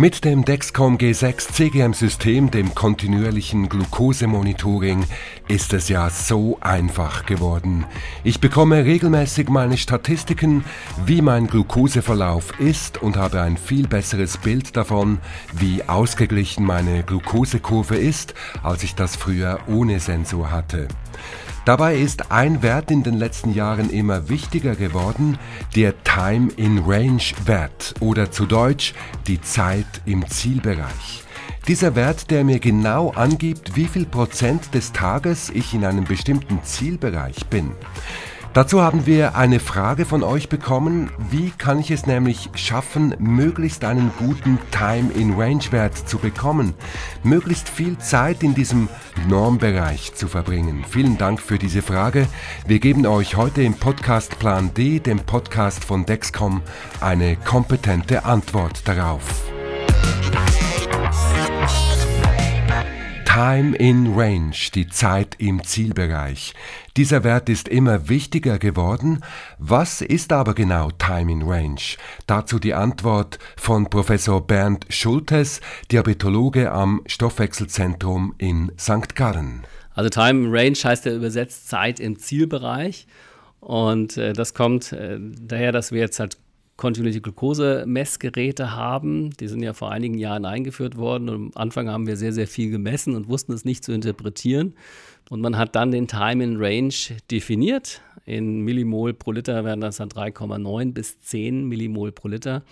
Mit dem Dexcom G6 CGM-System, dem kontinuierlichen Glukosemonitoring, ist es ja so einfach geworden. Ich bekomme regelmäßig meine Statistiken, wie mein Glukoseverlauf ist und habe ein viel besseres Bild davon, wie ausgeglichen meine Glukosekurve ist, als ich das früher ohne Sensor hatte. Dabei ist ein Wert in den letzten Jahren immer wichtiger geworden, der Time in Range Wert oder zu Deutsch die Zeit im Zielbereich. Dieser Wert, der mir genau angibt, wie viel Prozent des Tages ich in einem bestimmten Zielbereich bin. Dazu haben wir eine Frage von euch bekommen. Wie kann ich es nämlich schaffen, möglichst einen guten Time-in-Range-Wert zu bekommen? Möglichst viel Zeit in diesem Normbereich zu verbringen? Vielen Dank für diese Frage. Wir geben euch heute im Podcast Plan D, dem Podcast von Dexcom, eine kompetente Antwort darauf. Time in Range, die Zeit im Zielbereich. Dieser Wert ist immer wichtiger geworden. Was ist aber genau Time in Range? Dazu die Antwort von Professor Bernd Schultes, Diabetologe am Stoffwechselzentrum in St. Gallen. Also Time in Range heißt ja übersetzt Zeit im Zielbereich. Und äh, das kommt äh, daher, dass wir jetzt halt kontinuierliche Glukosemessgeräte haben. Die sind ja vor einigen Jahren eingeführt worden und am Anfang haben wir sehr, sehr viel gemessen und wussten es nicht zu interpretieren. Und man hat dann den Time in Range definiert. In Millimol pro Liter werden das dann 3,9 bis 10 Millimol pro Liter.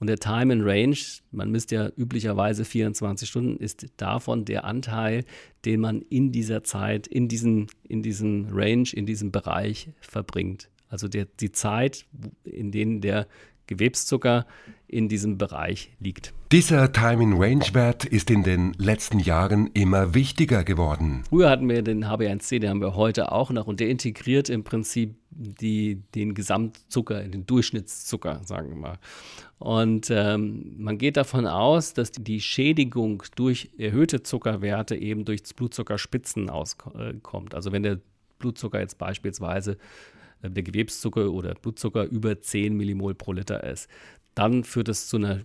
Und der Time in Range, man misst ja üblicherweise 24 Stunden, ist davon der Anteil, den man in dieser Zeit, in diesem, in diesem Range, in diesem Bereich verbringt. Also der, die Zeit, in denen der Gewebszucker in diesem Bereich liegt. Dieser Time-in-Range-Wert ist in den letzten Jahren immer wichtiger geworden. Früher hatten wir den HB1C, den haben wir heute auch noch und der integriert im Prinzip die, den Gesamtzucker, den Durchschnittszucker, sagen wir mal. Und ähm, man geht davon aus, dass die Schädigung durch erhöhte Zuckerwerte eben durch Blutzuckerspitzen auskommt. Also wenn der Blutzucker jetzt beispielsweise der Gewebszucker oder Blutzucker über 10 Millimol pro Liter ist, dann führt es zu einer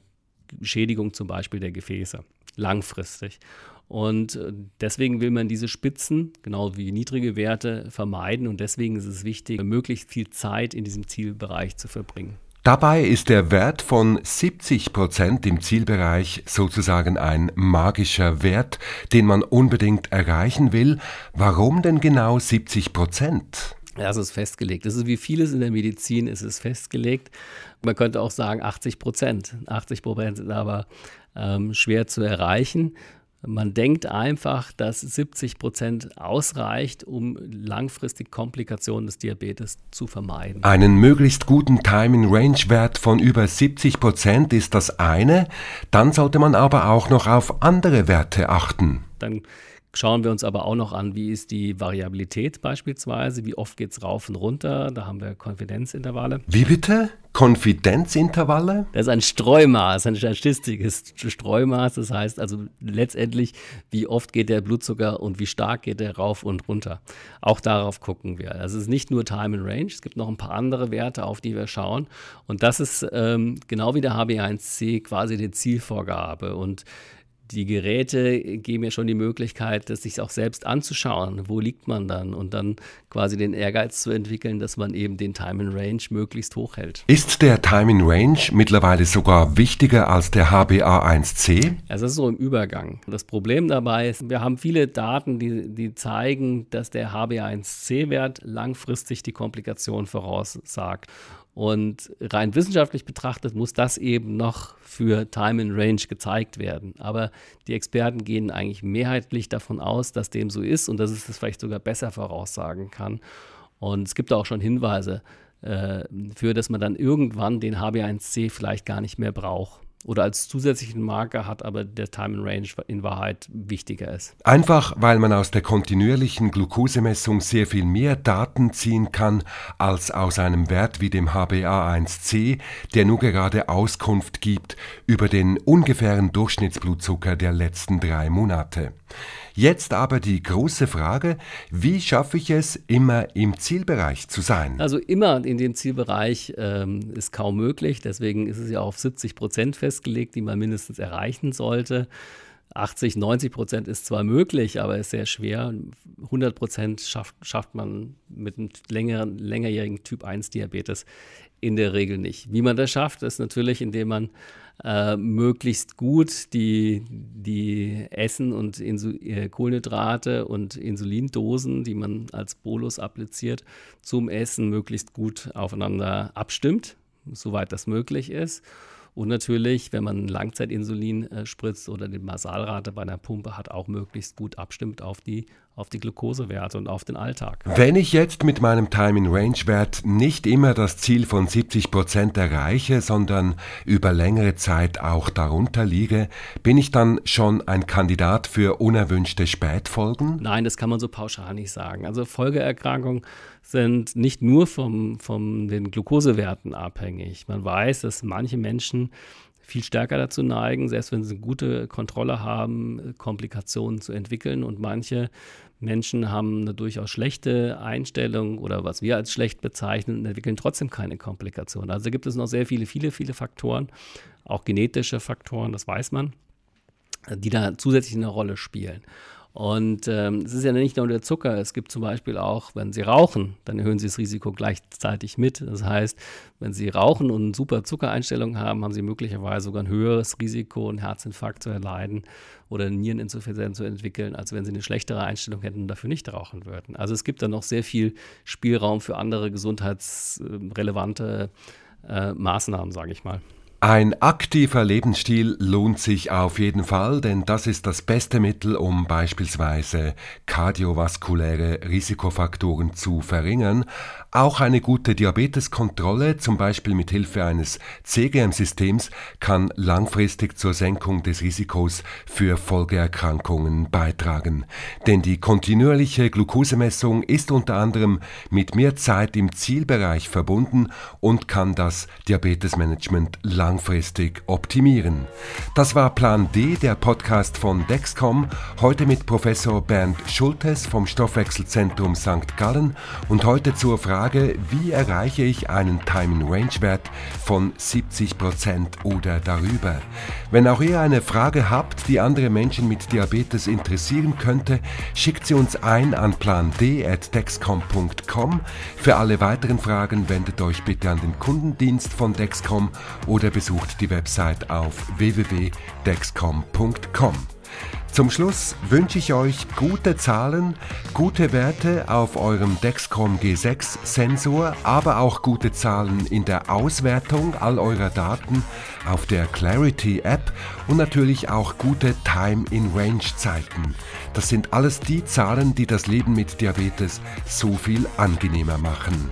Schädigung zum Beispiel der Gefäße, langfristig. Und äh, deswegen will man diese Spitzen, genau wie niedrige Werte, vermeiden. Und deswegen ist es wichtig, möglichst viel Zeit in diesem Zielbereich zu verbringen. Dabei ist der Wert von 70 Prozent im Zielbereich sozusagen ein magischer Wert, den man unbedingt erreichen will. Warum denn genau 70 Prozent? Ja, es ist festgelegt. Das ist wie vieles in der Medizin, ist es festgelegt. Man könnte auch sagen 80 Prozent. 80 Prozent sind aber ähm, schwer zu erreichen. Man denkt einfach, dass 70 Prozent ausreicht, um langfristig Komplikationen des Diabetes zu vermeiden. Einen möglichst guten Time-in-Range-Wert von über 70 Prozent ist das eine. Dann sollte man aber auch noch auf andere Werte achten. Dann Schauen wir uns aber auch noch an, wie ist die Variabilität beispielsweise, wie oft geht es rauf und runter, da haben wir Konfidenzintervalle. Wie bitte? Konfidenzintervalle? Das ist ein Streumaß, ein statistisches Streumaß. Das heißt also letztendlich, wie oft geht der Blutzucker und wie stark geht der rauf und runter. Auch darauf gucken wir. Also es ist nicht nur Time and Range, es gibt noch ein paar andere Werte, auf die wir schauen. Und das ist ähm, genau wie der HB1C quasi die Zielvorgabe. Und die Geräte geben ja schon die Möglichkeit, das sich auch selbst anzuschauen. Wo liegt man dann? Und dann quasi den Ehrgeiz zu entwickeln, dass man eben den Time in Range möglichst hoch hält. Ist der Time in Range mittlerweile sogar wichtiger als der HbA1c? Also das ist so im Übergang. Das Problem dabei ist, wir haben viele Daten, die, die zeigen, dass der HbA1c-Wert langfristig die Komplikation voraussagt. Und rein wissenschaftlich betrachtet muss das eben noch für Time in Range gezeigt werden. Aber die Experten gehen eigentlich mehrheitlich davon aus, dass dem so ist und dass es das vielleicht sogar besser voraussagen kann. Und es gibt auch schon Hinweise äh, für, dass man dann irgendwann den HB1C vielleicht gar nicht mehr braucht oder als zusätzlichen Marker hat, aber der Time in Range in Wahrheit wichtiger ist. Einfach weil man aus der kontinuierlichen Glukosemessung sehr viel mehr Daten ziehen kann als aus einem Wert wie dem HbA1c, der nur gerade Auskunft gibt über den ungefähren Durchschnittsblutzucker der letzten drei Monate. Jetzt aber die große Frage, wie schaffe ich es, immer im Zielbereich zu sein? Also immer in dem Zielbereich ähm, ist kaum möglich. Deswegen ist es ja auf 70 Prozent festgelegt, die man mindestens erreichen sollte. 80, 90 Prozent ist zwar möglich, aber ist sehr schwer. 100 Prozent schafft, schafft man mit einem längeren, längerjährigen Typ 1 Diabetes in der Regel nicht. Wie man das schafft, ist natürlich, indem man äh, möglichst gut die, die Essen und Insul äh, Kohlenhydrate und Insulindosen, die man als Bolus appliziert, zum Essen möglichst gut aufeinander abstimmt, soweit das möglich ist. Und natürlich, wenn man Langzeitinsulin äh, spritzt oder die Masalrate bei einer Pumpe hat, auch möglichst gut abstimmt auf die, auf die Glukosewerte und auf den Alltag. Wenn ich jetzt mit meinem Time-in-Range-Wert nicht immer das Ziel von 70 Prozent erreiche, sondern über längere Zeit auch darunter liege, bin ich dann schon ein Kandidat für unerwünschte Spätfolgen? Nein, das kann man so pauschal nicht sagen. Also Folgeerkrankungen sind nicht nur vom, von den Glukosewerten abhängig. Man weiß, dass manche Menschen viel stärker dazu neigen, selbst wenn sie eine gute Kontrolle haben, Komplikationen zu entwickeln. Und manche Menschen haben eine durchaus schlechte Einstellung oder was wir als schlecht bezeichnen entwickeln trotzdem keine Komplikationen. Also gibt es noch sehr viele, viele, viele Faktoren, auch genetische Faktoren, das weiß man, die da zusätzlich eine Rolle spielen. Und ähm, es ist ja nicht nur der Zucker, es gibt zum Beispiel auch, wenn Sie rauchen, dann erhöhen Sie das Risiko gleichzeitig mit. Das heißt, wenn Sie rauchen und eine super Zuckereinstellung haben, haben Sie möglicherweise sogar ein höheres Risiko, einen Herzinfarkt zu erleiden oder eine Niereninsuffizienz zu entwickeln, als wenn Sie eine schlechtere Einstellung hätten und dafür nicht rauchen würden. Also es gibt da noch sehr viel Spielraum für andere gesundheitsrelevante äh, Maßnahmen, sage ich mal. Ein aktiver Lebensstil lohnt sich auf jeden Fall, denn das ist das beste Mittel, um beispielsweise kardiovaskuläre Risikofaktoren zu verringern. Auch eine gute Diabeteskontrolle, zum Beispiel mit Hilfe eines CGM-Systems, kann langfristig zur Senkung des Risikos für Folgeerkrankungen beitragen. Denn die kontinuierliche Glukosemessung ist unter anderem mit mehr Zeit im Zielbereich verbunden und kann das Diabetesmanagement langfristig langfristig optimieren. Das war Plan D, der Podcast von Dexcom, heute mit Professor Bernd Schultes vom Stoffwechselzentrum St. Gallen und heute zur Frage, wie erreiche ich einen Time-in-Range-Wert von 70% oder darüber. Wenn auch ihr eine Frage habt, die andere Menschen mit Diabetes interessieren könnte, schickt sie uns ein an pland.dexcom.com. Für alle weiteren Fragen wendet euch bitte an den Kundendienst von Dexcom oder besucht die Website auf www.dexcom.com. Zum Schluss wünsche ich euch gute Zahlen, gute Werte auf eurem Dexcom G6 Sensor, aber auch gute Zahlen in der Auswertung all eurer Daten auf der Clarity App und natürlich auch gute Time in Range Zeiten. Das sind alles die Zahlen, die das Leben mit Diabetes so viel angenehmer machen.